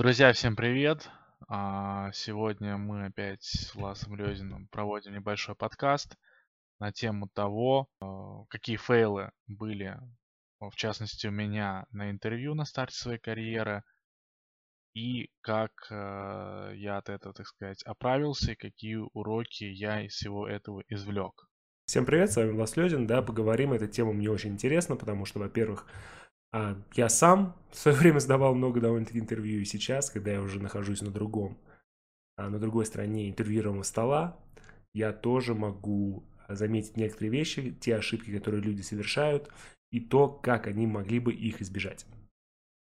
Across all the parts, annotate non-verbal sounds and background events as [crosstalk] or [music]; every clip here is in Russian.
Друзья, всем привет! А, Сегодня мы опять с Власом Лезиным проводим небольшой подкаст на тему того, а, какие фейлы были, в частности, у меня на интервью на старте своей карьеры, и как а, я от этого, так сказать, оправился, и какие уроки я из всего этого извлек. Всем привет, с вами Влас Лезин, да, поговорим, эта тема мне очень интересна, потому что, во-первых, а, я сам в свое [laughs] время сдавал много довольно-таки интервью, и сейчас, когда я уже нахожусь на другом, а, на другой стороне интервьюируемого стола, я тоже могу заметить некоторые вещи, те ошибки, которые люди совершают, и то, как они могли бы их избежать.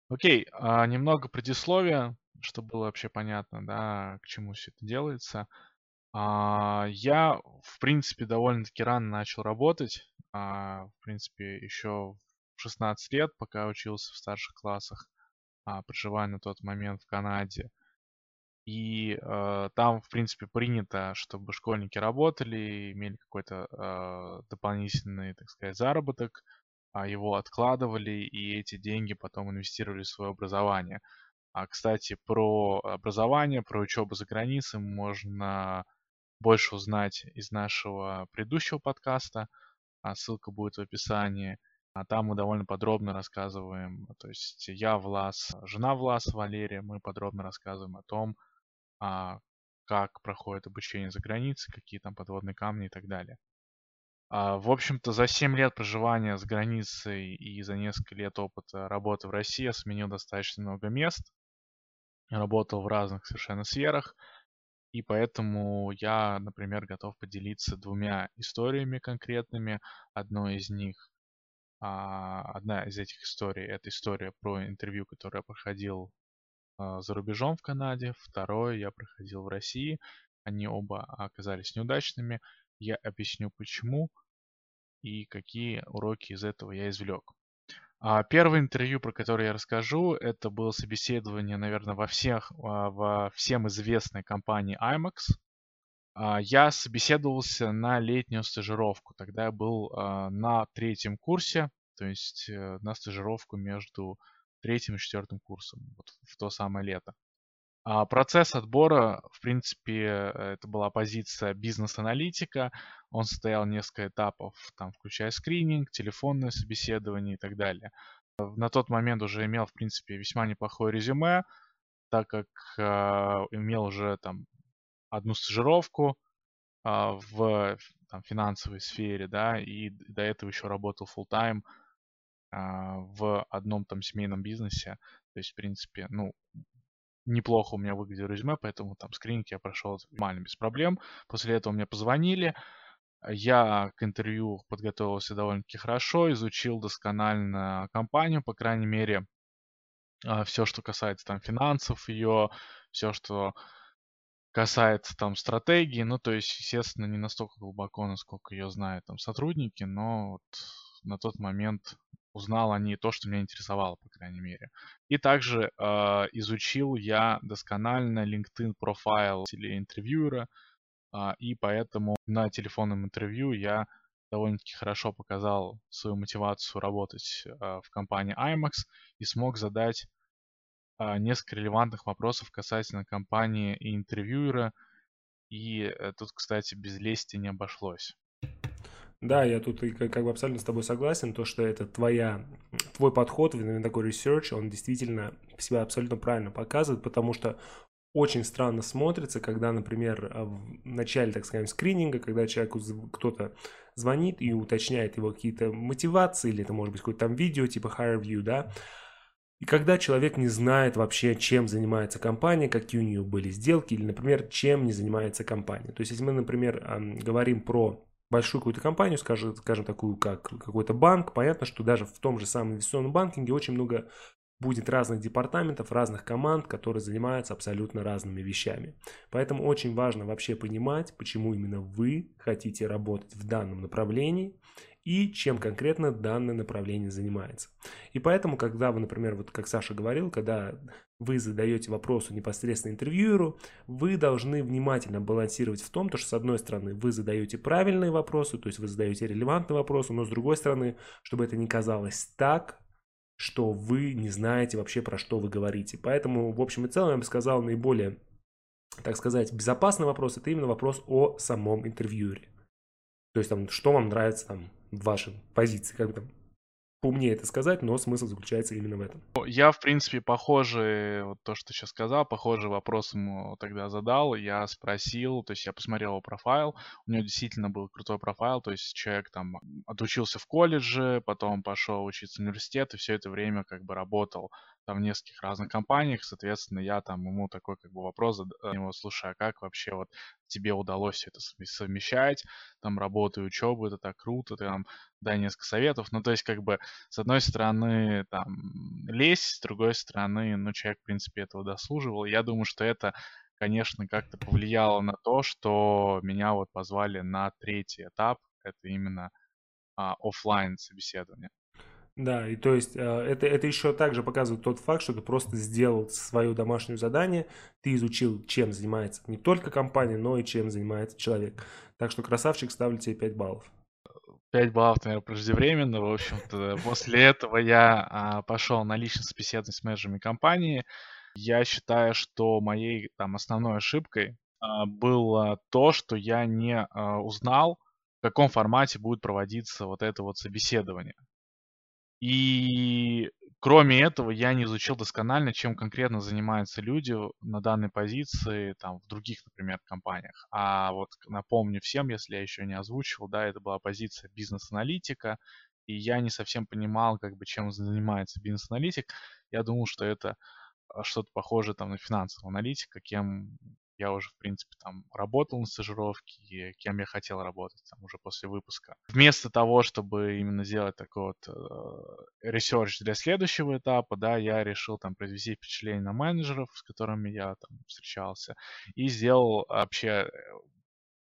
Окей, а, немного предисловия, чтобы было вообще понятно, да, к чему все это делается. А, я, в принципе, довольно-таки рано начал работать. А, в принципе, еще 16 лет, пока учился в старших классах, а, проживая на тот момент в Канаде. И э, там, в принципе, принято, чтобы школьники работали, имели какой-то э, дополнительный, так сказать, заработок, а его откладывали, и эти деньги потом инвестировали в свое образование. А, кстати, про образование, про учебу за границей можно больше узнать из нашего предыдущего подкаста. А ссылка будет в описании. А там мы довольно подробно рассказываем, то есть я Влас, жена Влас, Валерия, мы подробно рассказываем о том, а, как проходит обучение за границей, какие там подводные камни и так далее. А, в общем-то, за 7 лет проживания за границей и за несколько лет опыта работы в России я сменил достаточно много мест, работал в разных совершенно сферах, и поэтому я, например, готов поделиться двумя историями конкретными. Одной из них одна из этих историй – это история про интервью, которое я проходил а, за рубежом в Канаде. Второе я проходил в России. Они оба оказались неудачными. Я объясню почему и какие уроки из этого я извлек. А, первое интервью, про которое я расскажу, это было собеседование, наверное, во всех, во всем известной компании IMAX. А, я собеседовался на летнюю стажировку. Тогда я был а, на третьем курсе, то есть э, на стажировку между третьим и четвертым курсом, вот в то самое лето. А процесс отбора, в принципе, это была позиция бизнес-аналитика. Он состоял несколько этапов, там, включая скрининг, телефонное собеседование и так далее. На тот момент уже имел, в принципе, весьма неплохое резюме, так как э, имел уже там одну стажировку а, в там, финансовой сфере, да, и до этого еще работал full time а, в одном там семейном бизнесе. То есть, в принципе, ну, неплохо у меня выглядел резюме, поэтому там скрининг я прошел нормально, без проблем. После этого мне позвонили, я к интервью подготовился довольно-таки хорошо, изучил досконально компанию, по крайней мере, а, все, что касается там финансов ее, все, что касается там стратегии, ну, то есть, естественно, не настолько глубоко, насколько ее знают там сотрудники, но вот на тот момент узнал о ней то, что меня интересовало, по крайней мере. И также э, изучил я досконально LinkedIn профайл или интервьюера, э, и поэтому на телефонном интервью я довольно-таки хорошо показал свою мотивацию работать э, в компании IMAX и смог задать несколько релевантных вопросов касательно компании и интервьюера. И э, тут, кстати, без лести не обошлось. Да, я тут как бы абсолютно с тобой согласен, то, что это твоя, твой подход, именно такой research, он действительно себя абсолютно правильно показывает, потому что очень странно смотрится, когда, например, а, в начале, так скажем, скрининга, когда человеку кто-то звонит и уточняет его какие-то мотивации, или это может быть какое-то там видео типа higher view, да, и когда человек не знает вообще, чем занимается компания, какие у нее были сделки, или, например, чем не занимается компания. То есть, если мы, например, говорим про большую какую-то компанию, скажем, скажем такую, как какой-то банк, понятно, что даже в том же самом инвестиционном банкинге очень много будет разных департаментов, разных команд, которые занимаются абсолютно разными вещами. Поэтому очень важно вообще понимать, почему именно вы хотите работать в данном направлении и чем конкретно данное направление занимается. И поэтому, когда вы, например, вот как Саша говорил, когда вы задаете вопросы непосредственно интервьюеру, вы должны внимательно балансировать в том, то, что с одной стороны вы задаете правильные вопросы, то есть вы задаете релевантные вопросы, но с другой стороны, чтобы это не казалось так, что вы не знаете вообще про что вы говорите. Поэтому, в общем и целом, я бы сказал, наиболее, так сказать, безопасный вопрос, это именно вопрос о самом интервьюере. То есть там, что вам нравится там в вашей позиции, как бы там поумнее это сказать, но смысл заключается именно в этом. Я, в принципе, похожий, вот то, что ты сейчас сказал, похожий вопрос ему тогда задал. Я спросил, то есть я посмотрел его профайл, у него действительно был крутой профайл, то есть человек там отучился в колледже, потом пошел учиться в университет и все это время как бы работал там в нескольких разных компаниях, соответственно, я там ему такой как бы вопрос задал, слушай, а как вообще вот тебе удалось это совмещать, там работу и учебу, это так круто, ты там дай несколько советов. Ну, то есть, как бы, с одной стороны, там, лезь, с другой стороны, ну, человек, в принципе, этого дослуживал. Я думаю, что это, конечно, как-то повлияло на то, что меня вот позвали на третий этап, это именно а, офлайн собеседование. Да, и то есть э, это, это еще также показывает тот факт, что ты просто сделал свое домашнее задание, ты изучил, чем занимается не только компания, но и чем занимается человек. Так что красавчик, ставлю тебе 5 баллов. 5 баллов, наверное, преждевременно. В общем-то, после этого я а, пошел на личную собеседование с менеджерами компании. Я считаю, что моей там основной ошибкой а, было то, что я не а, узнал, в каком формате будет проводиться вот это вот собеседование. И кроме этого, я не изучил досконально, чем конкретно занимаются люди на данной позиции, там, в других, например, компаниях. А вот напомню всем, если я еще не озвучивал, да, это была позиция бизнес-аналитика, и я не совсем понимал, как бы, чем занимается бизнес-аналитик. Я думал, что это а, что-то похожее там на финансового аналитика, кем я уже, в принципе, там работал на стажировке, кем я хотел работать там уже после выпуска. Вместо того, чтобы именно сделать такой вот э, research для следующего этапа, да, я решил там произвести впечатление на менеджеров, с которыми я там встречался, и сделал вообще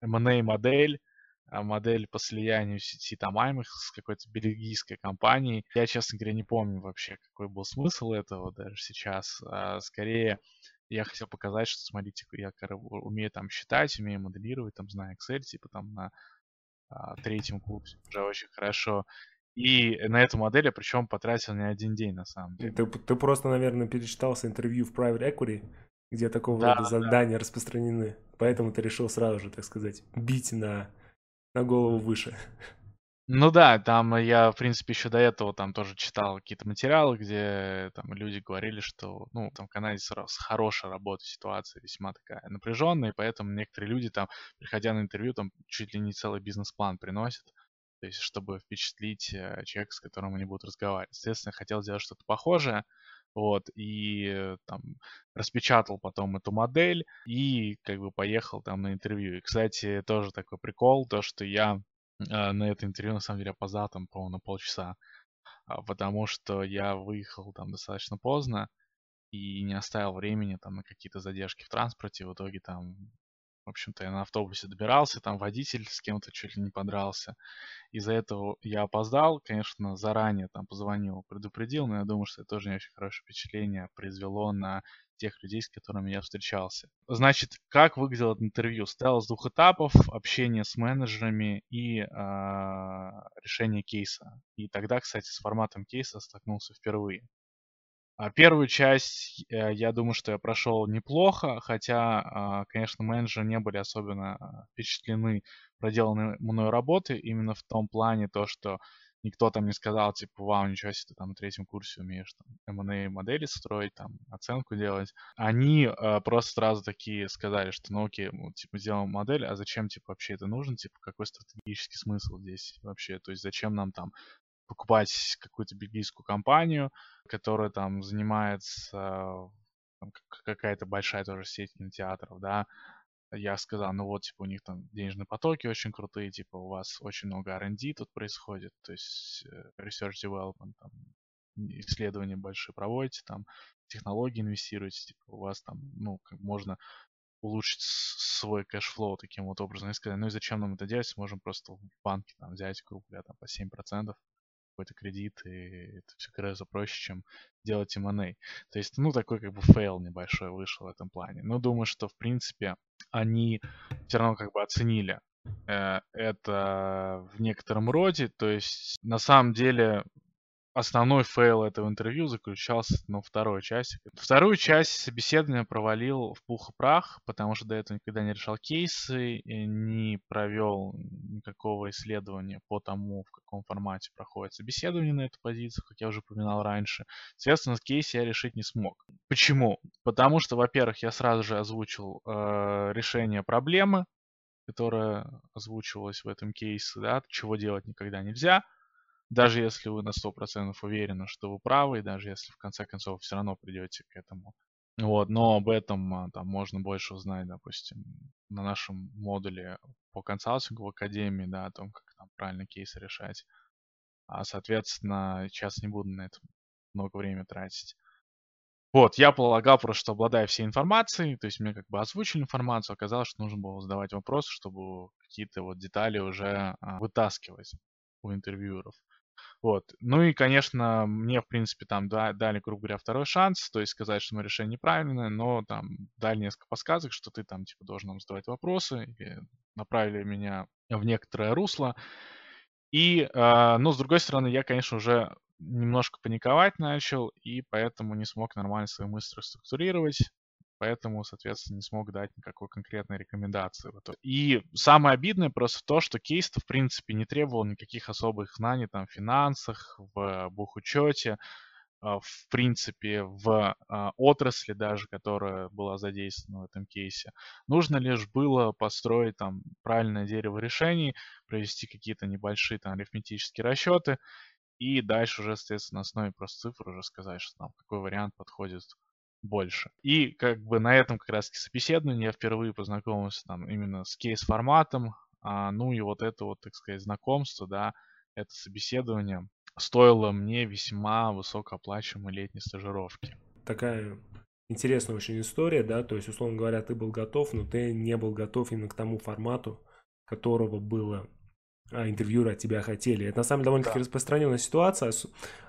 M&A модель, а, модель по слиянию сети Тамаймых с какой-то бельгийской компанией. Я, честно говоря, не помню вообще, какой был смысл этого даже сейчас. А скорее, я хотел показать, что, смотрите, я умею там считать, умею моделировать, там знаю Excel, типа там на а, третьем курсе уже очень хорошо. И на эту модель я причем потратил не один день, на самом деле. Ты, ты просто, наверное, перечитался интервью в Private Equity, где такого да, рода задания да. распространены. Поэтому ты решил сразу же, так сказать, бить на, на голову выше. Ну да, там я, в принципе, еще до этого там тоже читал какие-то материалы, где там люди говорили, что, ну, там в Канаде с хорошей работой ситуация весьма такая напряженная, и поэтому некоторые люди там, приходя на интервью, там чуть ли не целый бизнес-план приносят, то есть чтобы впечатлить э, человека, с которым они будут разговаривать. Соответственно, я хотел сделать что-то похожее, вот, и э, там распечатал потом эту модель и как бы поехал там на интервью. И, кстати, тоже такой прикол, то, что я на это интервью, на самом деле, опоздал там, по-моему, на полчаса, а, потому что я выехал там достаточно поздно и не оставил времени там на какие-то задержки в транспорте. В итоге там, в общем-то, я на автобусе добирался, там водитель с кем-то чуть ли не подрался. Из-за этого я опоздал, конечно, заранее там позвонил, предупредил, но я думаю, что это тоже не очень хорошее впечатление произвело на тех людей, с которыми я встречался. Значит, как выглядело это интервью? Состояло из двух этапов. Общение с менеджерами и э, решение кейса. И тогда, кстати, с форматом кейса столкнулся впервые. А первую часть, э, я думаю, что я прошел неплохо, хотя, а, конечно, менеджеры не были особенно впечатлены проделанной мной работы, именно в том плане то, что никто там не сказал, типа, вау, ничего себе, ты там на третьем курсе умеешь там M&A модели строить, там оценку делать. Они э, просто сразу такие сказали, что ну окей, мы, типа, сделаем модель, а зачем, типа, вообще это нужно, типа, какой стратегический смысл здесь вообще, то есть зачем нам там покупать какую-то бельгийскую компанию, которая там занимается какая-то большая тоже сеть кинотеатров, да, я сказал, ну вот, типа, у них там денежные потоки очень крутые, типа, у вас очень много R&D тут происходит, то есть э, research development, там, исследования большие проводите, там, технологии инвестируете, типа, у вас там, ну, как можно улучшить свой cash flow таким вот образом. И сказали, ну и зачем нам это делать, можем просто в банке там взять группу там, по 7%, какой-то кредит, и это все гораздо проще, чем делать M&A. То есть, ну, такой как бы фейл небольшой вышел в этом плане. Но думаю, что, в принципе, они все равно как бы оценили э, это в некотором роде. То есть, на самом деле, основной фейл этого интервью заключался на второй части. Вторую часть собеседования провалил в пух и прах, потому что до этого никогда не решал кейсы, не провел никакого исследования по тому, в каком формате проходит собеседование на эту позицию, как я уже упоминал раньше. Соответственно, кейс я решить не смог. Почему? Потому что, во-первых, я сразу же озвучил э, решение проблемы, которая озвучивалась в этом кейсе, да, чего делать никогда нельзя – даже если вы на 100% уверены, что вы правы, и даже если в конце концов все равно придете к этому. Вот, но об этом а, там можно больше узнать, допустим, на нашем модуле по консалтингу в Академии, да, о том, как там правильно кейсы решать. А, соответственно, сейчас не буду на это много времени тратить. Вот, я полагал просто, что обладая всей информацией, то есть мне как бы озвучили информацию, оказалось, что нужно было задавать вопросы, чтобы какие-то вот детали уже а, вытаскивать у интервьюеров. Вот. Ну и, конечно, мне, в принципе, там дали, грубо говоря, второй шанс, то есть сказать, что мое решение неправильное, но там дали несколько подсказок, что ты там, типа, должен нам задавать вопросы, и направили меня в некоторое русло. И, э, ну, с другой стороны, я, конечно, уже немножко паниковать начал, и поэтому не смог нормально свои мысли структурировать поэтому, соответственно, не смог дать никакой конкретной рекомендации. И самое обидное просто то, что кейс в принципе, не требовал никаких особых знаний там, в финансах, в бухучете, а, в принципе, в а, отрасли даже, которая была задействована в этом кейсе. Нужно лишь было построить там правильное дерево решений, провести какие-то небольшие там арифметические расчеты, и дальше уже, соответственно, на основе просто цифр уже сказать, что там какой вариант подходит больше. И как бы на этом как раз собеседовании я впервые познакомился там именно с кейс-форматом, а, ну и вот это вот, так сказать, знакомство, да, это собеседование стоило мне весьма высокооплачиваемой летней стажировки. Такая интересная очень история, да, то есть, условно говоря, ты был готов, но ты не был готов именно к тому формату, которого было а, интервьюеры от тебя хотели. Это на самом деле довольно-таки да. распространенная ситуация.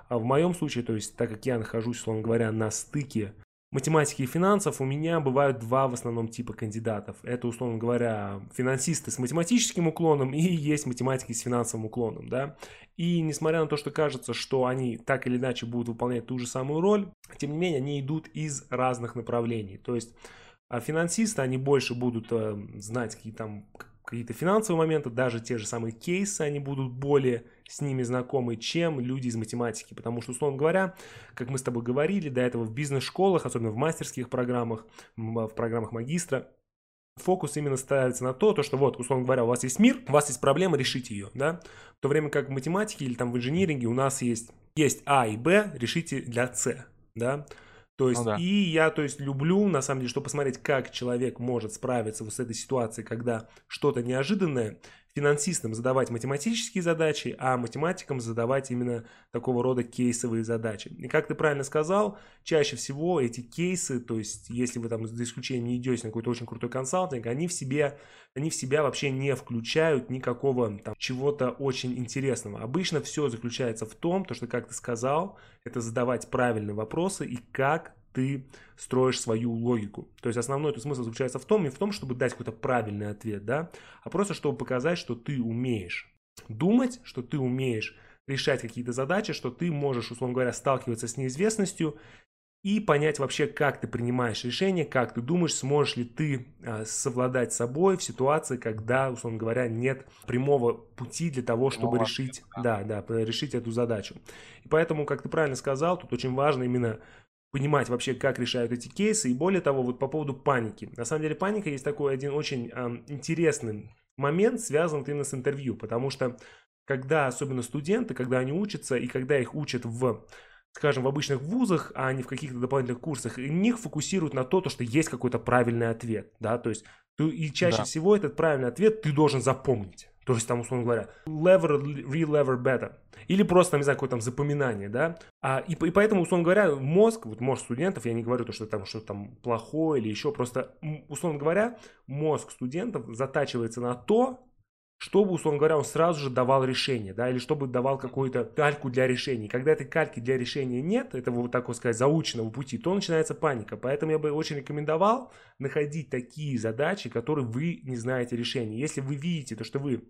А в моем случае, то есть, так как я нахожусь, условно говоря, на стыке математики и финансов у меня бывают два в основном типа кандидатов. Это, условно говоря, финансисты с математическим уклоном и есть математики с финансовым уклоном, да. И несмотря на то, что кажется, что они так или иначе будут выполнять ту же самую роль, тем не менее они идут из разных направлений. То есть а финансисты, они больше будут э, знать какие там какие-то финансовые моменты, даже те же самые кейсы, они будут более с ними знакомы, чем люди из математики. Потому что, условно говоря, как мы с тобой говорили, до этого в бизнес-школах, особенно в мастерских программах, в программах магистра, фокус именно ставится на то, то, что вот, условно говоря, у вас есть мир, у вас есть проблема, решите ее, да, в то время как в математике или там в инжиниринге у нас есть, есть А и Б, решите для С, да, то есть, ну, да. и я, то есть, люблю, на самом деле, что посмотреть, как человек может справиться вот с этой ситуацией, когда что-то неожиданное, финансистам задавать математические задачи, а математикам задавать именно такого рода кейсовые задачи. И как ты правильно сказал, чаще всего эти кейсы, то есть если вы там за исключением не идете на какой-то очень крутой консалтинг, они в себе, они в себя вообще не включают никакого там чего-то очень интересного. Обычно все заключается в том, то, что, как ты сказал, это задавать правильные вопросы и как ты строишь свою логику. То есть основной этот смысл заключается в том, не в том, чтобы дать какой-то правильный ответ, да, а просто чтобы показать, что ты умеешь думать, что ты умеешь решать какие-то задачи, что ты можешь, условно говоря, сталкиваться с неизвестностью и понять вообще, как ты принимаешь решение, как ты думаешь, сможешь ли ты а, совладать с собой в ситуации, когда, условно говоря, нет прямого пути для того, чтобы решить, да, да, решить эту задачу. И поэтому, как ты правильно сказал, тут очень важно именно понимать вообще, как решают эти кейсы. И более того, вот по поводу паники. На самом деле паника есть такой один очень э, интересный момент, связан именно с интервью, потому что когда особенно студенты, когда они учатся и когда их учат в скажем, в обычных вузах, а не в каких-то дополнительных курсах, и них фокусируют на то, то, что есть какой-то правильный ответ, да, то есть и чаще да. всего этот правильный ответ ты должен запомнить. То есть там, условно говоря, lever, re-lever better. Или просто, там, не знаю, какое там запоминание, да. А, и, и поэтому, условно говоря, мозг, вот мозг студентов, я не говорю то, что там что-то там плохое или еще, просто, условно говоря, мозг студентов затачивается на то, чтобы, условно говоря, он сразу же давал решение, да, или чтобы давал какую-то кальку для решений. Когда этой кальки для решения нет, этого, вот так вот сказать, заученного пути, то начинается паника. Поэтому я бы очень рекомендовал находить такие задачи, которые вы не знаете решения. Если вы видите то, что вы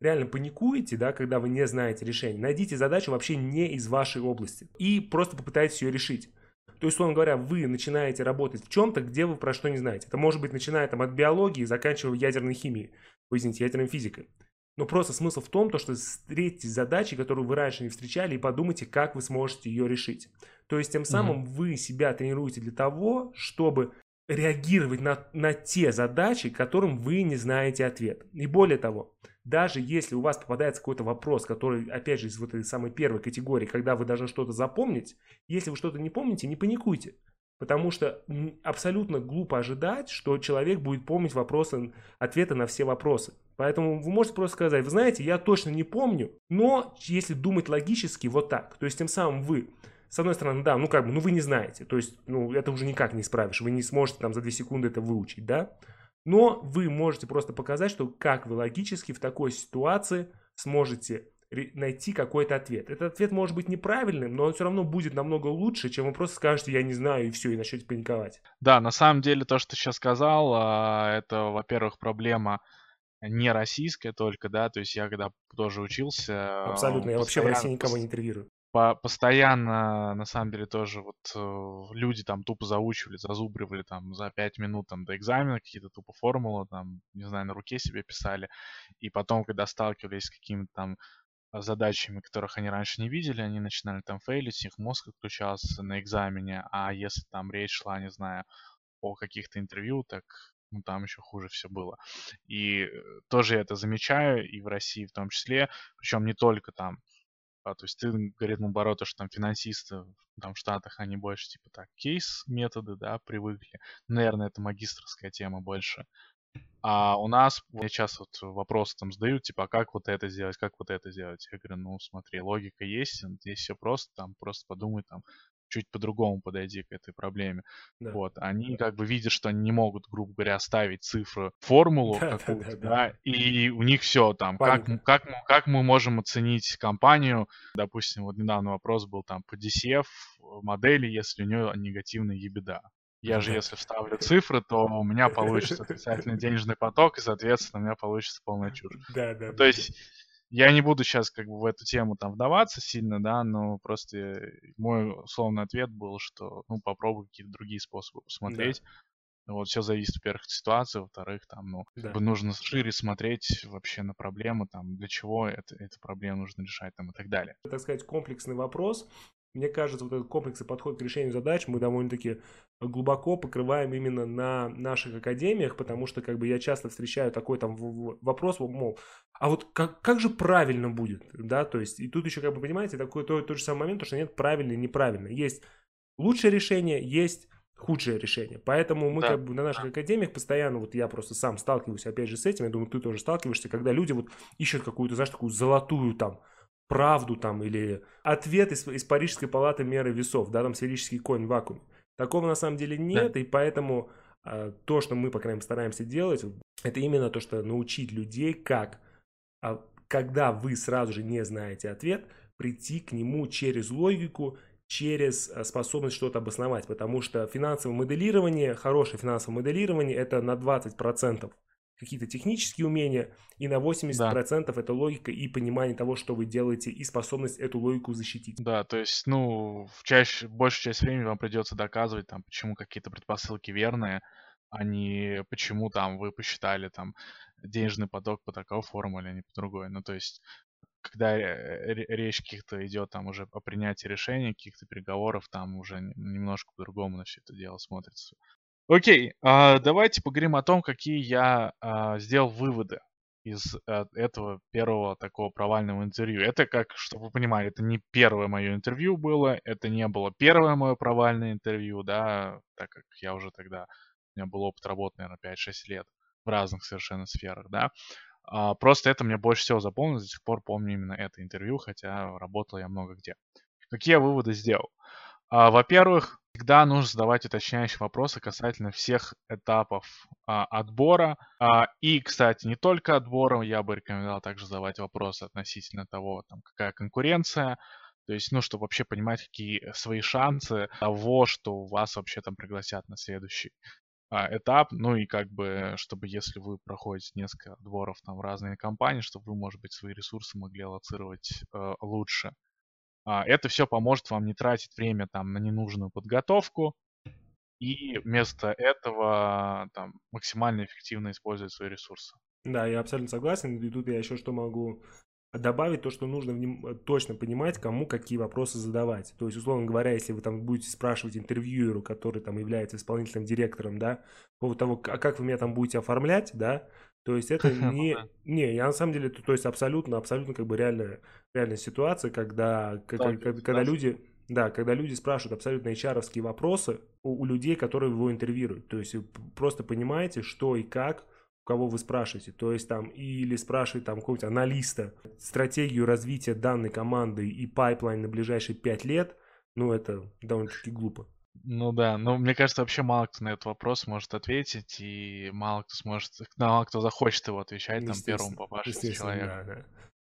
реально паникуете, да, когда вы не знаете решения, найдите задачу вообще не из вашей области и просто попытайтесь ее решить. То есть, условно говоря, вы начинаете работать в чем-то, где вы про что не знаете. Это может быть начиная там от биологии, заканчивая ядерной химией, извините, ядерной физикой. Но просто смысл в том, то, что встретите задачи, которую вы раньше не встречали, и подумайте, как вы сможете ее решить. То есть тем самым mm-hmm. вы себя тренируете для того, чтобы реагировать на, на те задачи, которым вы не знаете ответ. И более того, даже если у вас попадается какой-то вопрос, который, опять же, из вот этой самой первой категории, когда вы должны что-то запомнить, если вы что-то не помните, не паникуйте. Потому что абсолютно глупо ожидать, что человек будет помнить вопросы, ответы на все вопросы. Поэтому вы можете просто сказать, вы знаете, я точно не помню, но если думать логически, вот так. То есть тем самым вы, с одной стороны, да, ну как бы, ну вы не знаете. То есть, ну это уже никак не исправишь. Вы не сможете там за 2 секунды это выучить, да. Но вы можете просто показать, что как вы логически в такой ситуации сможете найти какой-то ответ. Этот ответ может быть неправильным, но он все равно будет намного лучше, чем вы просто скажете «я не знаю» и все, и начнете паниковать. Да, на самом деле то, что ты сейчас сказал, а, это, во-первых, проблема не российская только, да, то есть я когда тоже учился... Абсолютно, я вообще в России никого не интервьюирую. По постоянно, на самом деле, тоже вот э, люди там тупо заучивали, зазубривали там за пять минут там до экзамена какие-то тупо формулы, там, не знаю, на руке себе писали. И потом, когда сталкивались с какими-то там задачами, которых они раньше не видели, они начинали там фейлить, их мозг отключался на экзамене, а если там речь шла, не знаю, о каких-то интервью, так ну, там еще хуже все было. И э, тоже я это замечаю, и в России в том числе, причем не только там. А, то есть ты, говорит, наоборот, что там финансисты там в Штатах, они больше типа так кейс-методы, да, привыкли. Наверное, это магистрская тема больше. А у нас, мне часто вот вопросы там задают, типа, а как вот это сделать, как вот это сделать? Я говорю, ну смотри, логика есть, здесь все просто, там просто подумай, там, чуть по-другому подойди к этой проблеме. Да. Вот, они как бы видят, что они не могут, грубо говоря, ставить цифры, формулу да, какую-то, да, да, да, и у них все там, как, как, как мы можем оценить компанию, допустим, вот недавно вопрос был там по DCF модели, если у нее негативная ебеда. Я же, если вставлю цифры, то у меня получится отрицательный денежный поток, и, соответственно, у меня получится полная чушь. Да, да. То есть я не буду сейчас как бы в эту тему там вдаваться сильно, да, но просто мой условный ответ был, что, ну, попробуй какие-то другие способы посмотреть. Да. Вот все зависит, во-первых, от ситуации, во-вторых, там, ну, да. нужно шире смотреть вообще на проблему, там, для чего это, эту проблему нужно решать, там, и так далее. Так сказать, комплексный вопрос, мне кажется, вот этот комплексный подход к решению задач мы довольно-таки глубоко покрываем именно на наших академиях, потому что как бы я часто встречаю такой там вопрос, мол, а вот как, как же правильно будет, да, то есть и тут еще как бы понимаете такой тот, тот же самый момент, что нет правильно и неправильно, есть лучшее решение, есть худшее решение. Поэтому мы да. как бы на наших академиях постоянно, вот я просто сам сталкиваюсь опять же с этим, я думаю, ты тоже сталкиваешься, когда люди вот ищут какую-то, знаешь, такую золотую там правду там или ответ из, из Парижской палаты меры весов, да, там сферический конь в вакууме. Такого на самом деле нет, да. и поэтому а, то, что мы, по крайней мере, стараемся делать, это именно то, что научить людей, как, а, когда вы сразу же не знаете ответ, прийти к нему через логику, через а, способность что-то обосновать, потому что финансовое моделирование, хорошее финансовое моделирование, это на 20% какие-то технические умения, и на 80% да. это логика и понимание того, что вы делаете, и способность эту логику защитить. Да, то есть, ну, в чаще, большую часть времени вам придется доказывать, там, почему какие-то предпосылки верные, а не почему там вы посчитали там денежный поток по такой формуле, а не по другой. Ну, то есть, когда речь каких-то идет там уже о принятии решений, каких-то переговоров, там уже немножко по-другому на все это дело смотрится. Окей, а, давайте поговорим о том, какие я а, сделал выводы из а, этого первого такого провального интервью. Это как, чтобы вы понимали, это не первое мое интервью было, это не было первое мое провальное интервью, да, так как я уже тогда, у меня был опыт работы, наверное, 5-6 лет в разных совершенно сферах, да. А, просто это мне больше всего запомнилось, до сих пор помню именно это интервью, хотя работал я много где. Какие я выводы сделал? А, во-первых, всегда нужно задавать уточняющие вопросы касательно всех этапов а, отбора. А, и, кстати, не только отбора, я бы рекомендовал также задавать вопросы относительно того, там, какая конкуренция, то есть, ну, чтобы вообще понимать, какие свои шансы того, что вас вообще там пригласят на следующий а, этап, ну и как бы, чтобы если вы проходите несколько отборов там в разные компании, чтобы вы, может быть, свои ресурсы могли аллоцировать э, лучше. А, это все поможет вам не тратить время там на ненужную подготовку и вместо этого там максимально эффективно использовать свои ресурсы. Да, я абсолютно согласен. И тут я еще что могу добавить то, что нужно точно понимать, кому какие вопросы задавать. То есть, условно говоря, если вы там будете спрашивать интервьюеру, который там является исполнительным директором, да, по поводу того, а как вы меня там будете оформлять, да, то есть это [laughs] не, не, я на самом деле, то, то есть абсолютно, абсолютно как бы реальная, реальная ситуация, когда, когда, когда, когда люди, да, когда люди спрашивают абсолютно HR вопросы у, у людей, которые его интервьюируют. То есть просто понимаете, что и как, кого вы спрашиваете. То есть там или спрашивает там какого-нибудь аналиста стратегию развития данной команды и pipeline на ближайшие пять лет, ну это довольно-таки глупо. Ну да, но мне кажется, вообще мало кто на этот вопрос может ответить, и мало кто сможет, мало кто захочет его отвечать там первому попавшемуся человеку. Да, да.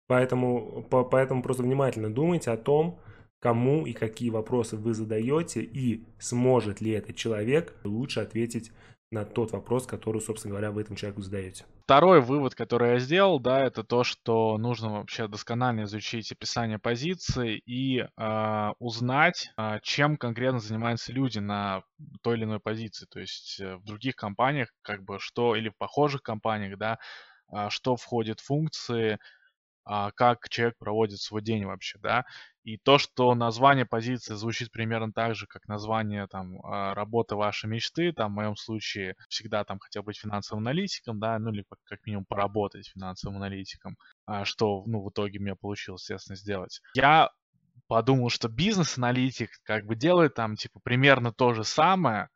Поэтому, по, поэтому просто внимательно думайте о том, кому и какие вопросы вы задаете, и сможет ли этот человек лучше ответить на тот вопрос, который, собственно говоря, вы этому человеку задаете. Второй вывод, который я сделал, да, это то, что нужно вообще досконально изучить описание позиции и э, узнать, э, чем конкретно занимаются люди на той или иной позиции. То есть э, в других компаниях, как бы что, или в похожих компаниях, да, э, что входит в функции, а, как человек проводит свой день вообще, да. И то, что название позиции звучит примерно так же, как название там а, работы вашей мечты, там в моем случае всегда там хотел быть финансовым аналитиком, да, ну или как минимум поработать финансовым аналитиком, а, что, ну, в итоге мне получилось, естественно, сделать. Я подумал, что бизнес-аналитик как бы делает там, типа, примерно то же самое,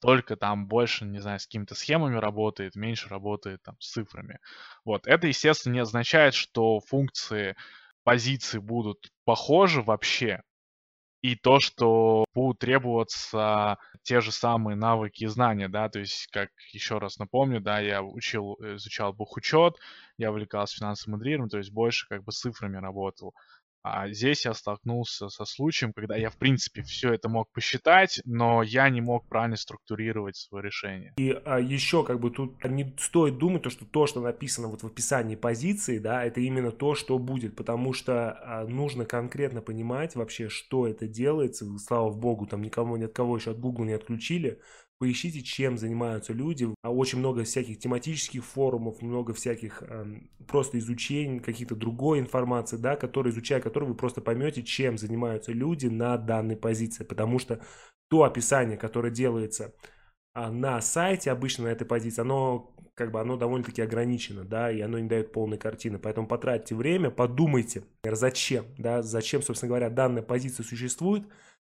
только там больше, не знаю, с какими-то схемами работает, меньше работает там с цифрами. Вот. Это, естественно, не означает, что функции позиции будут похожи вообще, и то, что будут требоваться те же самые навыки и знания, да, то есть, как еще раз напомню, да, я учил, изучал бухучет, я увлекался финансовым моделированием, то есть больше как бы с цифрами работал. А здесь я столкнулся со случаем, когда я, в принципе, все это мог посчитать, но я не мог правильно структурировать свое решение. И а, еще как бы тут не стоит думать, то, что то, что написано вот в описании позиции, да, это именно то, что будет, потому что а, нужно конкретно понимать вообще, что это делается. Слава богу, там никому ни от кого еще от Google не отключили, поищите, чем занимаются люди. А очень много всяких тематических форумов, много всяких э, просто изучений, каких-то другой информации, да, которые, изучая которую вы просто поймете, чем занимаются люди на данной позиции. Потому что то описание, которое делается а, на сайте обычно на этой позиции, оно как бы оно довольно-таки ограничено, да, и оно не дает полной картины. Поэтому потратьте время, подумайте, зачем, да, зачем, собственно говоря, данная позиция существует,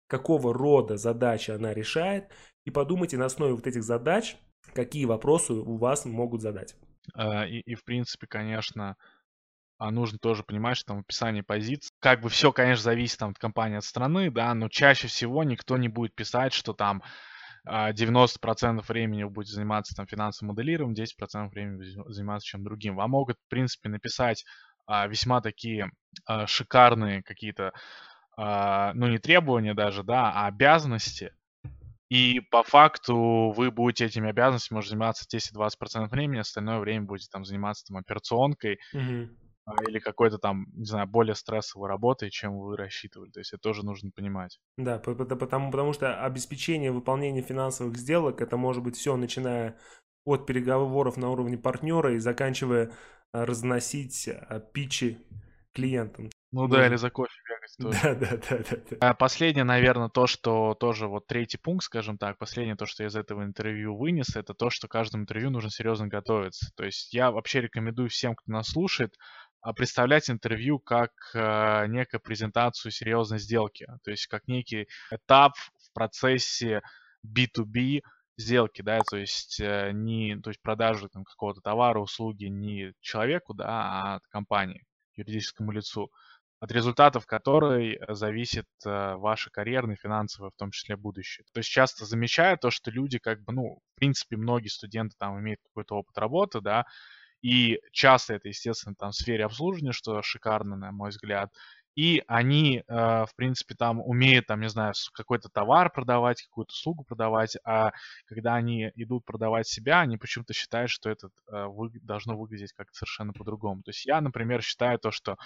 какого рода задачи она решает, и подумайте на основе вот этих задач, какие вопросы у вас могут задать. А, и, и в принципе, конечно, а, нужно тоже понимать, что там в описании позиций, как бы все, конечно, зависит там от компании, от страны, да, но чаще всего никто не будет писать, что там 90% а, времени вы будете заниматься там финансовым моделированием, 10% времени заниматься чем другим. Вам могут, в принципе, написать весьма такие шикарные какие-то, ну не требования даже, да, а обязанности, и по факту вы будете этими обязанностями, может, заниматься 10-20% времени, остальное время будете там заниматься там операционкой mm-hmm. или какой-то там, не знаю, более стрессовой работой, чем вы рассчитывали. То есть это тоже нужно понимать. Да, потому, потому что обеспечение выполнения финансовых сделок, это может быть все, начиная от переговоров на уровне партнера и заканчивая а, разносить а, питчи клиентам. Ну да, или за кофе бегать [laughs] тоже. Да, да, да, да, да. Последнее, наверное, то, что тоже вот третий пункт, скажем так, последнее то, что я из этого интервью вынес, это то, что каждому интервью нужно серьезно готовиться. То есть я вообще рекомендую всем, кто нас слушает, а, представлять интервью как э, некую презентацию серьезной сделки, то есть как некий этап в процессе B2B сделки, да, то есть э, не, то есть продажи там какого-то товара, услуги не человеку, да, а компании, юридическому лицу от результатов которой э, зависит э, ваше карьерное, финансовое, в том числе будущее. То есть часто замечаю то, что люди как бы, ну, в принципе, многие студенты там имеют какой-то опыт работы, да, и часто это, естественно, там в сфере обслуживания, что шикарно, на мой взгляд, и они, э, в принципе, там умеют, там, не знаю, какой-то товар продавать, какую-то услугу продавать, а когда они идут продавать себя, они почему-то считают, что это э, вы, должно выглядеть как-то совершенно по-другому. То есть я, например, считаю то, что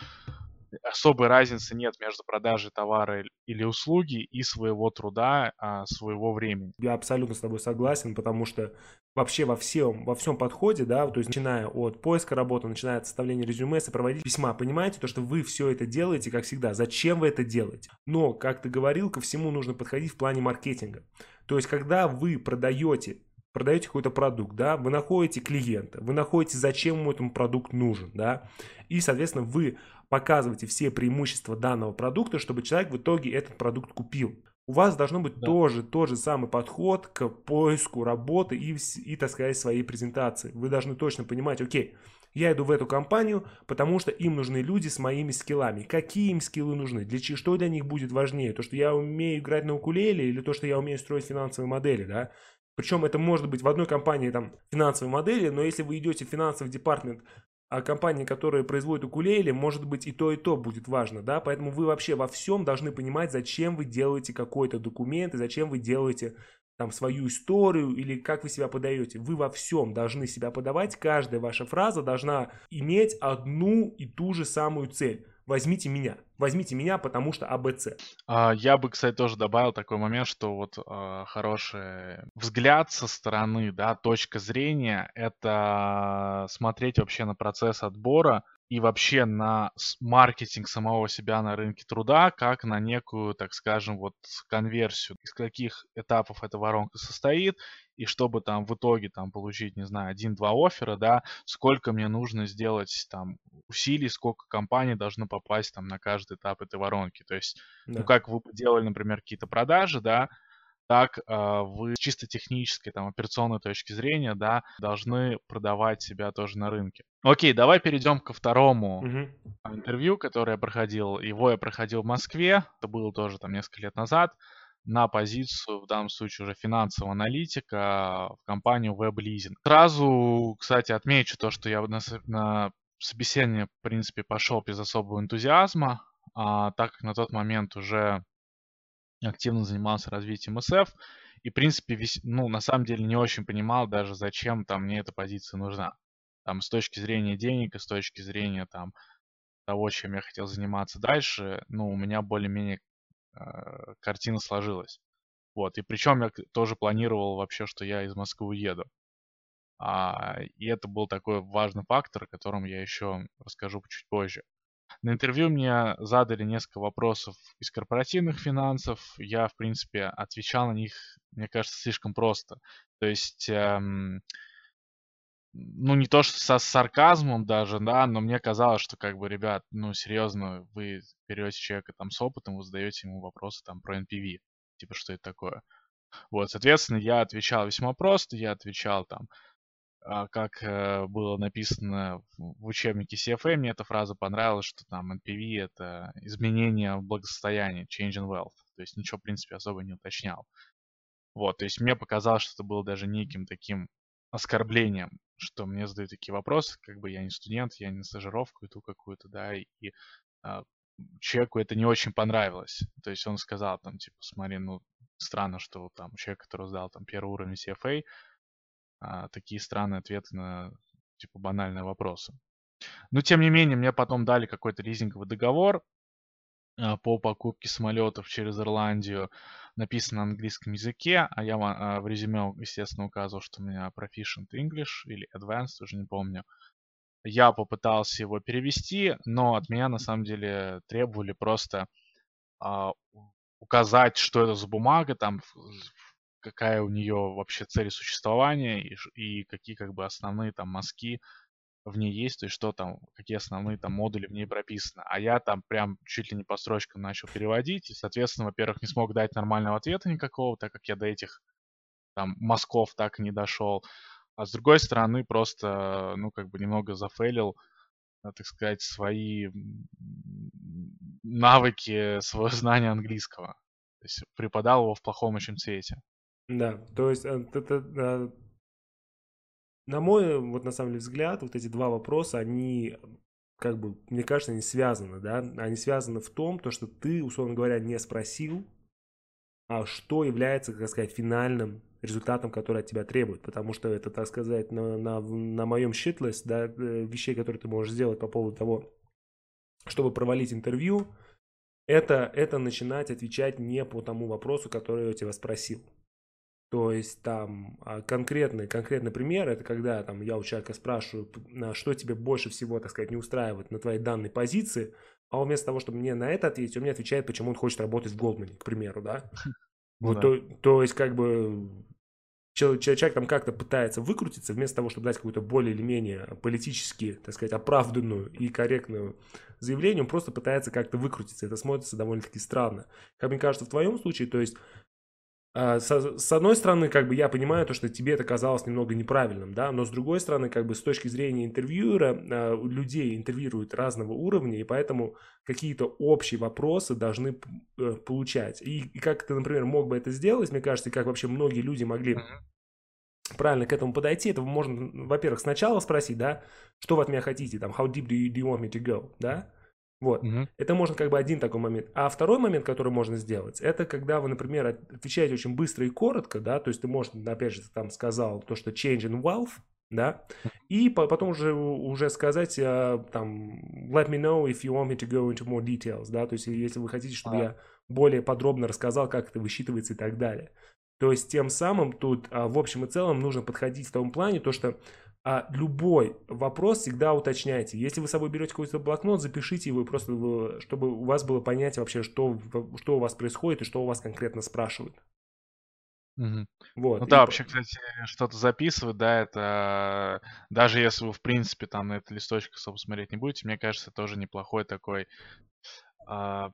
особой разницы нет между продажей товара или услуги и своего труда, а, своего времени. Я абсолютно с тобой согласен, потому что вообще во всем, во всем подходе, да, то есть начиная от поиска работы, начиная от составления резюме, сопроводить письма, понимаете, то, что вы все это делаете, как всегда, зачем вы это делаете? Но, как ты говорил, ко всему нужно подходить в плане маркетинга. То есть, когда вы продаете продаете какой-то продукт, да, вы находите клиента, вы находите, зачем ему этот продукт нужен, да, и, соответственно, вы показываете все преимущества данного продукта, чтобы человек в итоге этот продукт купил. У вас должно быть да. тоже тот же самый подход к поиску работы и, и, так сказать, своей презентации. Вы должны точно понимать, окей, я иду в эту компанию, потому что им нужны люди с моими скиллами. Какие им скиллы нужны? Для чего, что для них будет важнее? То, что я умею играть на укулеле или то, что я умею строить финансовые модели, да? Причем это может быть в одной компании там финансовые модели, но если вы идете в финансовый департмент а компании, которые производят укулеле, может быть и то, и то будет важно, да, поэтому вы вообще во всем должны понимать, зачем вы делаете какой-то документ и зачем вы делаете там свою историю или как вы себя подаете. Вы во всем должны себя подавать, каждая ваша фраза должна иметь одну и ту же самую цель возьмите меня. Возьмите меня, потому что АБЦ. А, я бы, кстати, тоже добавил такой момент, что вот а, хороший взгляд со стороны, да, точка зрения, это смотреть вообще на процесс отбора и вообще на маркетинг самого себя на рынке труда, как на некую, так скажем, вот конверсию, из каких этапов эта воронка состоит, и чтобы там в итоге там получить, не знаю, один-два оффера, да, сколько мне нужно сделать там усилий, сколько компаний должны попасть там на каждый этап этой воронки. То есть, ну, да. ну как вы делали, например, какие-то продажи, да, так э, вы с чисто технической, там, операционной точки зрения, да, должны продавать себя тоже на рынке. Окей, давай перейдем ко второму угу. интервью, которое я проходил. Его я проходил в Москве, это было тоже там несколько лет назад, на позицию, в данном случае уже финансового аналитика в компанию WebLeasing. Сразу, кстати, отмечу то, что я на, на собеседование, в принципе, пошел без особого энтузиазма, а, так как на тот момент уже активно занимался развитием SF. И, в принципе, весь, ну, на самом деле не очень понимал даже, зачем там мне эта позиция нужна. Там, с точки зрения денег и с точки зрения там того, чем я хотел заниматься дальше, ну, у меня более-менее э, картина сложилась. Вот, и причем я тоже планировал вообще, что я из Москвы уеду. А, и это был такой важный фактор, о котором я еще расскажу чуть позже. На интервью мне задали несколько вопросов из корпоративных финансов. Я, в принципе, отвечал на них, мне кажется, слишком просто. То есть, эм, ну, не то, что со сарказмом даже, да, но мне казалось, что, как бы, ребят, ну, серьезно, вы берете человека там с опытом, вы задаете ему вопросы там про NPV. Типа, что это такое? Вот, соответственно, я отвечал весьма просто, я отвечал там, как э, было написано в учебнике CFA, мне эта фраза понравилась, что там NPV — это изменение благосостояния, change in wealth. То есть ничего, в принципе, особо не уточнял. Вот, то есть мне показалось, что это было даже неким таким оскорблением, что мне задают такие вопросы, как бы я не студент, я не на стажировку иду какую-то, да, и, и а, человеку это не очень понравилось. То есть он сказал там, типа, смотри, ну, странно, что там человек, который сдал там первый уровень CFA, а, такие странные ответы на типа банальные вопросы. Но тем не менее, мне потом дали какой-то лизинговый договор а, по покупке самолетов через Ирландию, написан на английском языке, а я а, в резюме, естественно, указывал, что у меня Proficient English или Advanced, уже не помню. Я попытался его перевести, но от меня на самом деле требовали просто а, указать, что это за бумага, там какая у нее вообще цель существования и, и какие как бы основные там мазки в ней есть, то есть что там, какие основные там модули в ней прописаны. А я там прям чуть ли не по строчкам начал переводить, и, соответственно, во-первых, не смог дать нормального ответа никакого, так как я до этих там мазков так и не дошел. А с другой стороны, просто, ну, как бы немного зафейлил, э, так сказать, свои навыки, свое знание английского. То есть преподал его в плохом очень цвете. Да, то есть это, э, на мой, вот на самом деле, взгляд, вот эти два вопроса, они как бы, мне кажется, они связаны, да, они связаны в том, то, что ты, условно говоря, не спросил, а что является, как сказать, финальным результатом, который от тебя требует, потому что это, так сказать, на, на, на моем shitlist, да, э, вещей, которые ты можешь сделать по поводу того, чтобы провалить интервью, это, это начинать отвечать не по тому вопросу, который я тебя спросил. То есть там а, конкретный, конкретный пример, это когда там я у человека спрашиваю, что тебе больше всего, так сказать, не устраивает на твоей данной позиции, а он вместо того, чтобы мне на это ответить, он мне отвечает, почему он хочет работать в Голдмане, к примеру, да? [laughs] Ну, вот, да. То, то есть, как бы, человек там как-то пытается выкрутиться, вместо того, чтобы дать какую-то более или менее политически, так сказать, оправданную и корректную заявление, он просто пытается как-то выкрутиться. Это смотрится довольно-таки странно. Как мне кажется, в твоем случае, то есть с одной стороны, как бы я понимаю то, что тебе это казалось немного неправильным, да, но с другой стороны, как бы с точки зрения интервьюера, а, людей интервьюируют разного уровня, и поэтому какие-то общие вопросы должны э, получать. И, и как ты, например, мог бы это сделать, мне кажется, и как вообще многие люди могли правильно к этому подойти, это можно, во-первых, сначала спросить, да, что вы от меня хотите, там, how deep do you, do you want me to go, да, вот. Угу. Это можно как бы один такой момент. А второй момент, который можно сделать, это когда вы, например, отвечаете очень быстро и коротко, да, то есть ты можешь, опять же, ты там сказал то, что change in wealth, да, и потом уже, уже сказать, uh, там, let me know if you want me to go into more details, да, то есть если вы хотите, чтобы а. я более подробно рассказал, как это высчитывается и так далее. То есть тем самым тут а, в общем и целом нужно подходить в том плане, то что а любой вопрос всегда уточняйте. Если вы с собой берете какой-то блокнот, запишите его, просто чтобы у вас было понятие вообще, что, что у вас происходит и что у вас конкретно спрашивают. Угу. Вот. Ну и... да, вообще, кстати, что-то записывать, да, это даже если вы, в принципе, там на это листочек особо смотреть не будете, мне кажется, тоже неплохой такой да.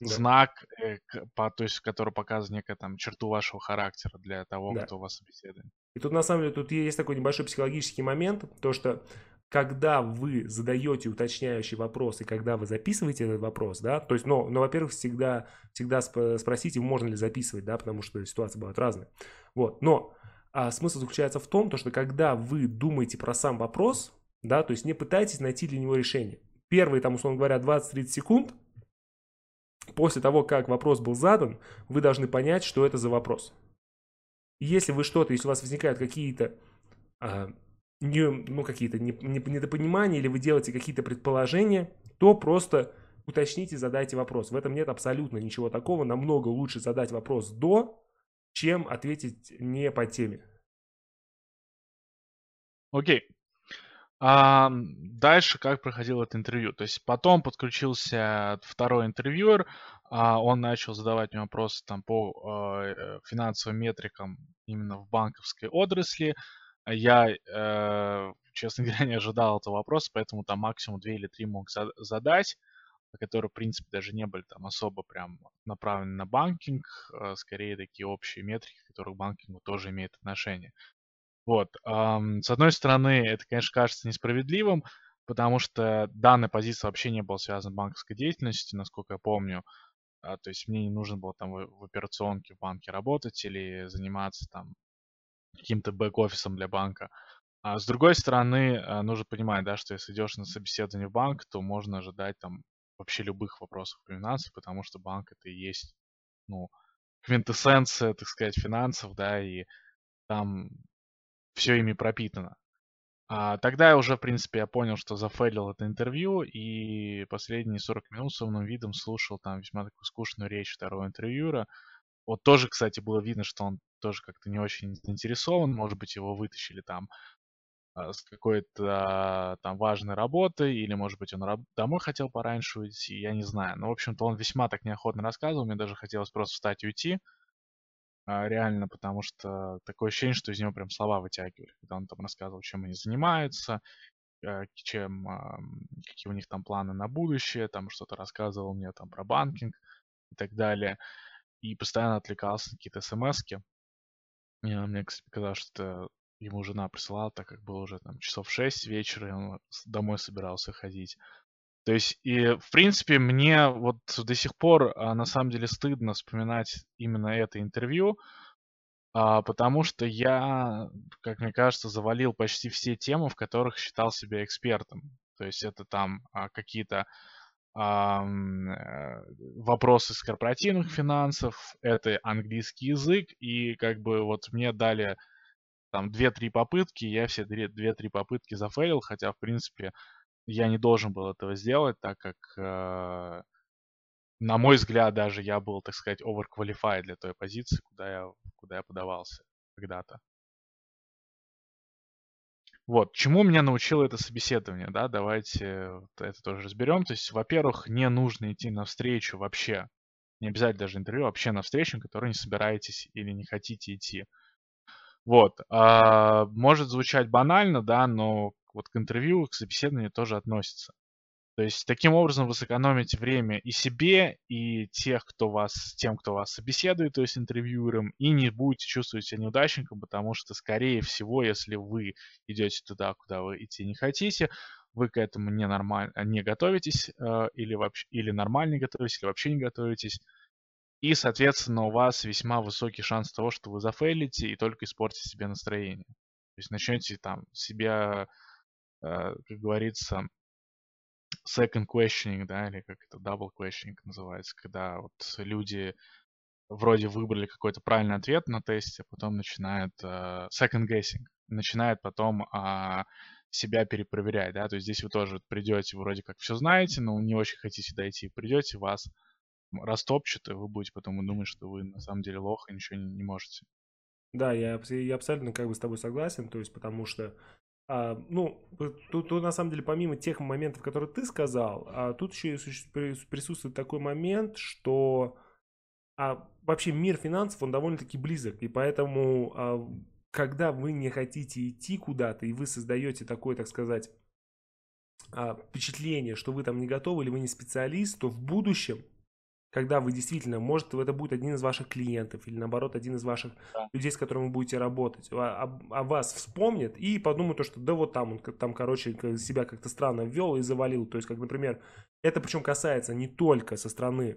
знак, э, по, то есть, который показывает некую там черту вашего характера для того, да. кто вас собеседует. И тут на самом деле тут есть такой небольшой психологический момент, то что когда вы задаете уточняющий вопрос и когда вы записываете этот вопрос, да, то есть, ну, ну во-первых, всегда, всегда сп- спросите, можно ли записывать, да, потому что ситуации бывают разные. Вот, но а смысл заключается в том, то, что когда вы думаете про сам вопрос, да, то есть не пытайтесь найти для него решение. Первые, там, условно говоря, 20-30 секунд после того, как вопрос был задан, вы должны понять, что это за вопрос. Если вы что-то, если у вас возникают какие-то а, не, ну, какие-то недопонимания или вы делаете какие-то предположения, то просто уточните, задайте вопрос. В этом нет абсолютно ничего такого. Намного лучше задать вопрос до, чем ответить не по теме. Окей. А, дальше как проходило это интервью? То есть потом подключился второй интервьюер, а, он начал задавать мне вопросы там по а, э, финансовым метрикам именно в банковской отрасли. Я, э, честно [laughs] говоря, не ожидал этого вопроса, поэтому там максимум две или три мог задать, которые, в принципе, даже не были там особо прям направлены на банкинг, а скорее такие общие метрики, которые к банкингу тоже имеют отношение. Вот. С одной стороны, это, конечно, кажется несправедливым, потому что данная позиция вообще не была связана с банковской деятельностью, насколько я помню. А, то есть мне не нужно было там в, операционке в банке работать или заниматься там каким-то бэк-офисом для банка. А с другой стороны, а, нужно понимать, да, что если идешь на собеседование в банк, то можно ожидать там вообще любых вопросов по финансам, потому что банк это и есть, ну, квинтэссенция, так сказать, финансов, да, и там все ими пропитано. А, тогда я уже, в принципе, я понял, что зафейлил это интервью, и последние 40 минут с умным видом слушал там весьма такую скучную речь второго интервьюера. Вот тоже, кстати, было видно, что он тоже как-то не очень заинтересован, может быть, его вытащили там а, с какой-то там важной работы, или, может быть, он домой хотел пораньше уйти, я не знаю. Но, в общем-то, он весьма так неохотно рассказывал, мне даже хотелось просто встать и уйти. А, реально, потому что такое ощущение, что из него прям слова вытягивали, когда он там рассказывал, чем они занимаются, э, чем, какие у них там планы на будущее, там что-то рассказывал мне там про банкинг и так далее. И постоянно отвлекался на какие-то смс -ки. Мне, кстати, показалось, что ему жена присылала, так как было уже там часов 6 вечера, и он домой собирался ходить. То есть, и, в принципе, мне вот до сих пор а, на самом деле стыдно вспоминать именно это интервью, а, потому что я, как мне кажется, завалил почти все темы, в которых считал себя экспертом. То есть это там а, какие-то а, вопросы с корпоративных финансов, это английский язык, и как бы вот мне дали там 2-3 попытки, я все 2-3 попытки зафейлил, хотя, в принципе, я не должен был этого сделать, так как, э, на мой взгляд, даже я был, так сказать, overqualified для той позиции, куда я, куда я подавался когда-то. Вот, чему меня научило это собеседование, да, давайте это тоже разберем. То есть, во-первых, не нужно идти на встречу вообще, не обязательно даже интервью, вообще на встречу, на которую не собираетесь или не хотите идти. Вот, а, может звучать банально, да, но вот к интервью, к собеседованию тоже относится. То есть таким образом вы сэкономите время и себе, и тех, кто вас, тем, кто вас собеседует, то есть интервьюером, и не будете чувствовать себя неудачником, потому что, скорее всего, если вы идете туда, куда вы идти не хотите, вы к этому не, нормально, не готовитесь, э, или, вообще, или нормально не готовитесь, или вообще не готовитесь, и, соответственно, у вас весьма высокий шанс того, что вы зафейлите и только испортите себе настроение. То есть начнете там себя, как говорится, second questioning, да, или как это double questioning называется, когда вот люди вроде выбрали какой-то правильный ответ на тесте, а потом начинают uh, second guessing, начинают потом uh, себя перепроверять, да, то есть здесь вы тоже придете, вроде как все знаете, но не очень хотите дойти, придете, вас растопчут, и вы будете потом думать, что вы на самом деле лох и ничего не, не можете. Да, я, я абсолютно как бы с тобой согласен, то есть потому что а, ну, тут, тут на самом деле помимо тех моментов, которые ты сказал, а, тут еще и присутствует такой момент, что а, вообще мир финансов, он довольно-таки близок, и поэтому, а, когда вы не хотите идти куда-то, и вы создаете такое, так сказать, а, впечатление, что вы там не готовы или вы не специалист, то в будущем когда вы действительно, может, это будет один из ваших клиентов или, наоборот, один из ваших да. людей, с которыми вы будете работать, о, о, о вас вспомнят и подумают, то, что да вот там он, там, короче, себя как-то странно ввел и завалил. То есть, как, например, это причем касается не только со стороны,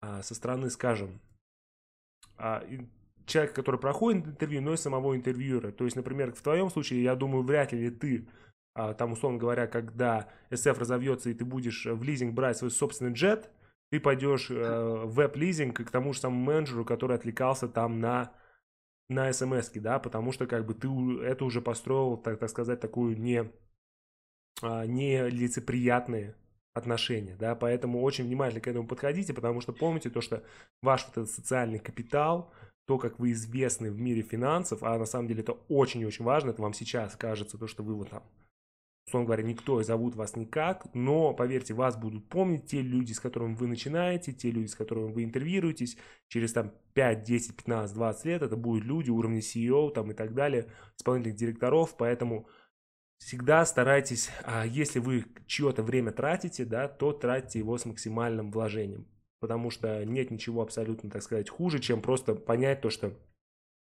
а, со стороны, скажем, а, человека, который проходит интервью, но и самого интервьюера. То есть, например, в твоем случае, я думаю, вряд ли ты а, там, условно говоря, когда SF разовьется и ты будешь в лизинг брать свой собственный джет – ты пойдешь э, в веб-лизинг к тому же самому менеджеру, который отвлекался там на, на смс да, потому что как бы ты это уже построил, так, так сказать, такую не, а, не лицеприятные отношения, да, поэтому очень внимательно к этому подходите, потому что помните то, что ваш вот этот социальный капитал, то, как вы известны в мире финансов, а на самом деле это очень-очень важно, это вам сейчас кажется, то, что вы вот там условно говоря, никто зовут вас никак, но, поверьте, вас будут помнить те люди, с которыми вы начинаете, те люди, с которыми вы интервьюируетесь, через там 5, 10, 15, 20 лет это будут люди уровня CEO там и так далее, исполнительных директоров, поэтому всегда старайтесь, а если вы чье-то время тратите, да, то тратьте его с максимальным вложением, потому что нет ничего абсолютно, так сказать, хуже, чем просто понять то, что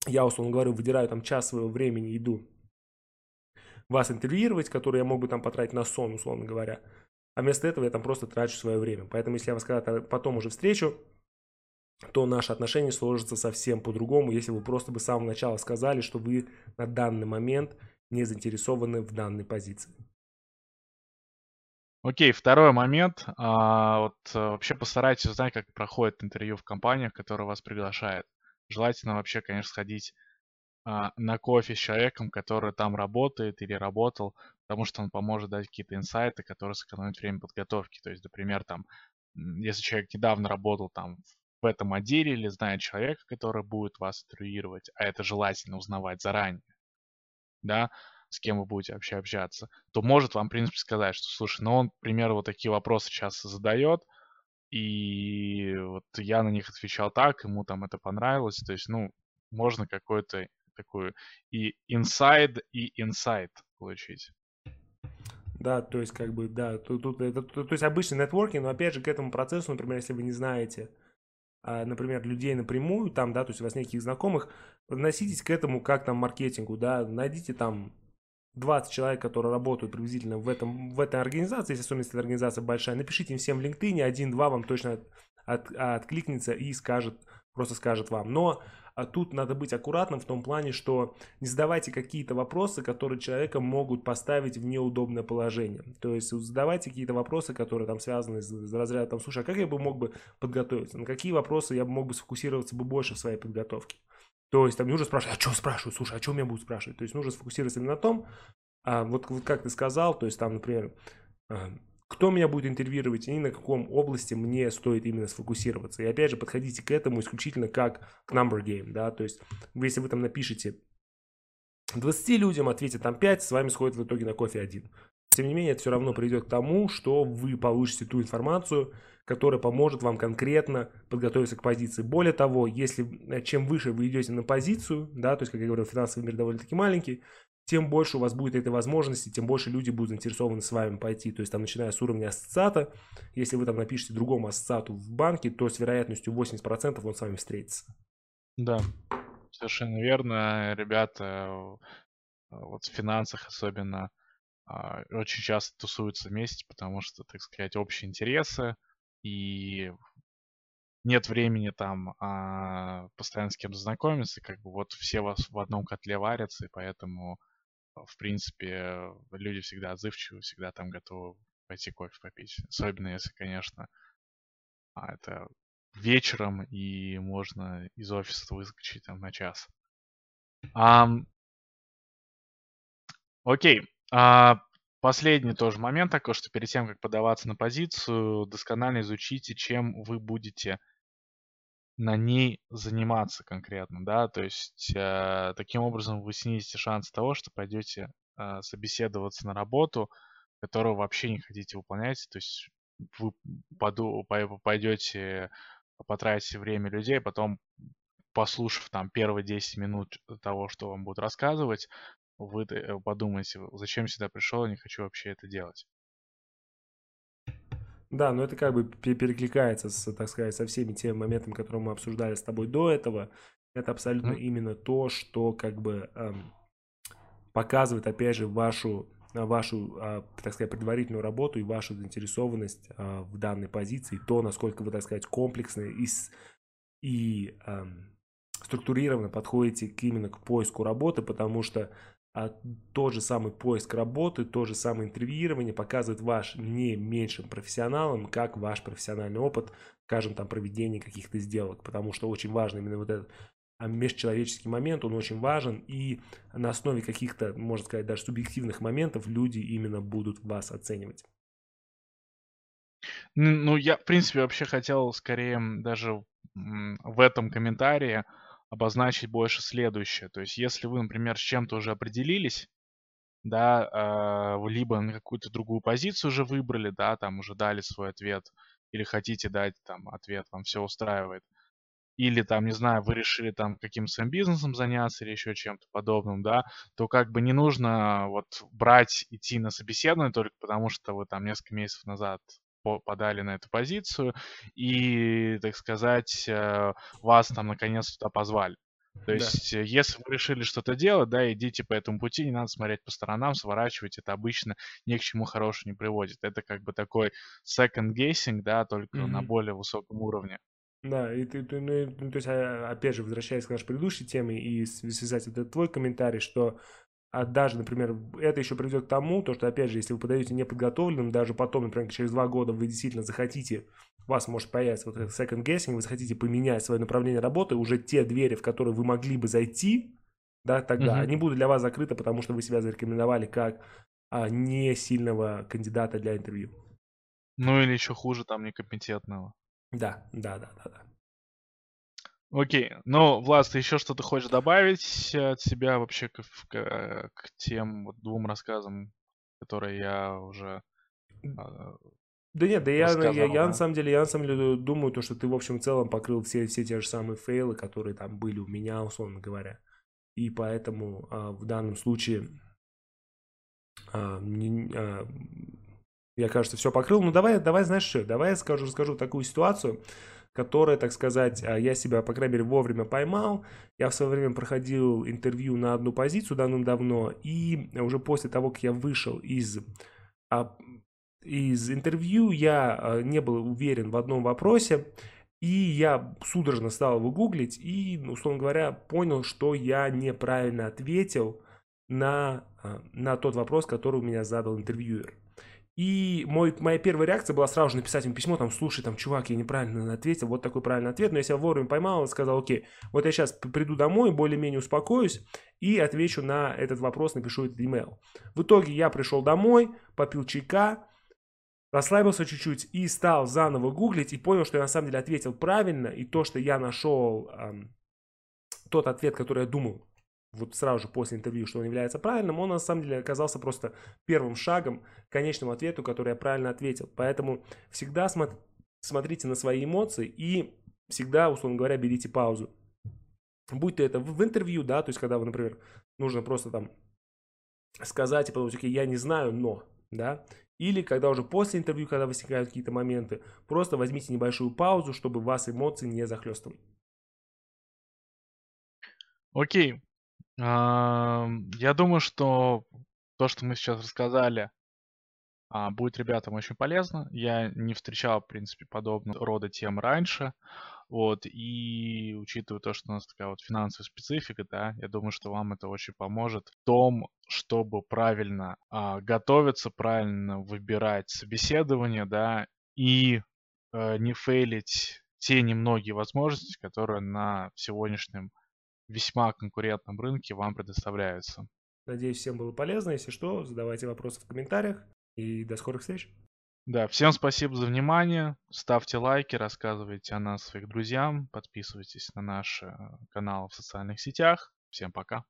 я, условно говоря, выдираю там час своего времени, иду вас интервьюировать, которые я мог бы там потратить на сон, условно говоря. А вместо этого я там просто трачу свое время. Поэтому если я вас когда-то потом уже встречу, то наши отношения сложатся совсем по-другому, если вы просто бы с самого начала сказали, что вы на данный момент не заинтересованы в данной позиции. Окей, второй момент. А, вот а, вообще постарайтесь узнать, как проходит интервью в компаниях, которые вас приглашают. Желательно вообще, конечно, сходить на кофе с человеком, который там работает или работал, потому что он поможет дать какие-то инсайты, которые сэкономят время подготовки. То есть, например, там, если человек недавно работал там в этом отделе или знает человека, который будет вас интервьюировать, а это желательно узнавать заранее, да, с кем вы будете вообще общаться, то может вам, в принципе, сказать, что, слушай, ну он, к вот такие вопросы часто задает, и вот я на них отвечал так, ему там это понравилось, то есть, ну, можно какой-то такую и inside, и insight получить. Да, то есть, как бы, да, тут, тут это, то, то есть обычный нетворкинг, но опять же к этому процессу, например, если вы не знаете, а, например, людей напрямую, там, да, то есть у вас неких знакомых, относитесь к этому как там маркетингу, да, найдите там 20 человек, которые работают приблизительно в, этом, в этой организации, если особенно если организация большая, напишите им всем в LinkedIn, один-два вам точно от, от, откликнется и скажет, просто скажет вам. Но а тут надо быть аккуратным в том плане, что не задавайте какие-то вопросы, которые человека могут поставить в неудобное положение. То есть задавайте какие-то вопросы, которые там связаны с, с разрядом, там, слушай, а как я бы мог бы подготовиться? На какие вопросы я бы мог бы сфокусироваться бы больше в своей подготовке? То есть там не нужно спрашивать, а что спрашивают, слушай, а что меня будут спрашивать? То есть нужно сфокусироваться именно на том, а, вот, вот как ты сказал, то есть там, например, а, кто меня будет интервьюировать и на каком области мне стоит именно сфокусироваться. И опять же, подходите к этому исключительно как к number game, да, то есть если вы там напишите 20 людям, ответят там 5, с вами сходит в итоге на кофе один. Тем не менее, это все равно приведет к тому, что вы получите ту информацию, которая поможет вам конкретно подготовиться к позиции. Более того, если э, чем выше вы идете на позицию, да, то есть, как я говорил, финансовый мир довольно-таки маленький, тем больше у вас будет этой возможности, тем больше люди будут заинтересованы с вами пойти. То есть там, начиная с уровня ассоциата, если вы там напишите другому ассоциату в банке, то с вероятностью 80% он с вами встретится. Да, совершенно верно. Ребята вот в финансах особенно а, очень часто тусуются вместе, потому что, так сказать, общие интересы и нет времени там а, постоянно с кем-то знакомиться, как бы вот все вас в одном котле варятся, и поэтому в принципе, люди всегда отзывчивы, всегда там готовы пойти кофе попить. Особенно если, конечно, а, это вечером и можно из офиса выскочить там на час. А, окей. А, последний тоже момент такой, что перед тем, как подаваться на позицию, досконально изучите, чем вы будете на ней заниматься конкретно, да, то есть э, таким образом вы снизите шанс того, что пойдете э, собеседоваться на работу, которую вообще не хотите выполнять, то есть вы поду, пойдете, потратите время людей, потом послушав там первые 10 минут того, что вам будут рассказывать, вы э, подумаете, зачем сюда пришел, не хочу вообще это делать. Да, но это как бы перекликается, с, так сказать, со всеми теми моментами, которые мы обсуждали с тобой до этого. Это абсолютно mm-hmm. именно то, что как бы эм, показывает, опять же, вашу вашу, а, так сказать, предварительную работу и вашу заинтересованность а, в данной позиции, то, насколько вы, так сказать, комплексно и, и эм, структурированно подходите именно к поиску работы, потому что а тот же самый поиск работы, то же самое интервьюирование показывает ваш не меньшим профессионалам, как ваш профессиональный опыт, скажем, там, проведения каких-то сделок, потому что очень важно именно вот этот а, межчеловеческий момент, он очень важен, и на основе каких-то, можно сказать, даже субъективных моментов люди именно будут вас оценивать. Ну, я, в принципе, вообще хотел скорее даже в этом комментарии обозначить больше следующее. То есть, если вы, например, с чем-то уже определились, да, э, либо на какую-то другую позицию уже выбрали, да, там уже дали свой ответ, или хотите дать там ответ, вам все устраивает, или там, не знаю, вы решили там каким-то своим бизнесом заняться или еще чем-то подобным, да, то как бы не нужно вот брать, идти на собеседование только потому, что вы там несколько месяцев назад подали на эту позицию, и, так сказать, э, вас там наконец туда позвали. То есть, да. Э, если вы решили что-то делать, да, идите по этому пути, не надо смотреть по сторонам, сворачивать, это обычно ни к чему хорошему не приводит. Это как бы такой second guessing, да, только mm-hmm. на более высоком уровне. Да, и ты, ты ну, ну, то есть, а, опять же, возвращаясь к нашей предыдущей теме и связать это твой комментарий, что а даже, например, это еще приведет к тому, то, что, опять же, если вы подаете неподготовленным, даже потом, например, через два года вы действительно захотите, у вас может появиться вот этот second guessing, вы захотите поменять свое направление работы, уже те двери, в которые вы могли бы зайти, да, тогда, угу. они будут для вас закрыты, потому что вы себя зарекомендовали как а, не сильного кандидата для интервью. Ну или еще хуже, там, некомпетентного. Да, да, да, да, да. Окей. Ну, Влад, ты еще что-то хочешь добавить от себя вообще к, к, к тем вот двум рассказам, которые я уже а, да нет, да я, я, я, на самом деле, я на самом деле думаю, то, что ты в общем целом покрыл все, все те же самые фейлы, которые там были у меня, условно говоря. И поэтому а, в данном случае а, не, а, я, кажется, все покрыл. Ну давай, давай, знаешь что, давай я скажу, расскажу такую ситуацию которая, так сказать, а, я себя, по крайней мере, вовремя поймал. Я в свое время проходил интервью на одну позицию давным-давно, и уже после того, как я вышел из, а, из интервью, я а, не был уверен в одном вопросе, И я судорожно стал его гуглить и, условно говоря, понял, что я неправильно ответил на, на тот вопрос, который у меня задал интервьюер. И мой, моя первая реакция была сразу же написать ему письмо, там, слушай, там, чувак, я неправильно ответил, вот такой правильный ответ, но я себя вовремя поймал и сказал, окей, вот я сейчас приду домой, более-менее успокоюсь и отвечу на этот вопрос, напишу этот email. В итоге я пришел домой, попил чайка, расслабился чуть-чуть и стал заново гуглить и понял, что я на самом деле ответил правильно, и то, что я нашел эм, тот ответ, который я думал, вот сразу же после интервью, что он является правильным, он на самом деле оказался просто первым шагом к конечному ответу, который я правильно ответил. Поэтому всегда смо- смотрите на свои эмоции и всегда, условно говоря, берите паузу. Будь то это в, интервью, да, то есть когда вы, например, нужно просто там сказать и подумать, окей, я не знаю, но, да, или когда уже после интервью, когда возникают какие-то моменты, просто возьмите небольшую паузу, чтобы вас эмоции не захлестывали. Окей, я думаю, что то, что мы сейчас рассказали, а, будет ребятам очень полезно. Я не встречал, в принципе, подобного рода тем раньше. Вот, и учитывая то, что у нас такая вот финансовая специфика, да, я думаю, что вам это очень поможет в том, чтобы правильно а, готовиться, правильно выбирать собеседование, да, и а, не фейлить те немногие возможности, которые на сегодняшнем весьма конкурентном рынке вам предоставляются. Надеюсь, всем было полезно. Если что, задавайте вопросы в комментариях. И до скорых встреч. Да, всем спасибо за внимание. Ставьте лайки, рассказывайте о нас своих друзьям, подписывайтесь на наш э, канал в социальных сетях. Всем пока.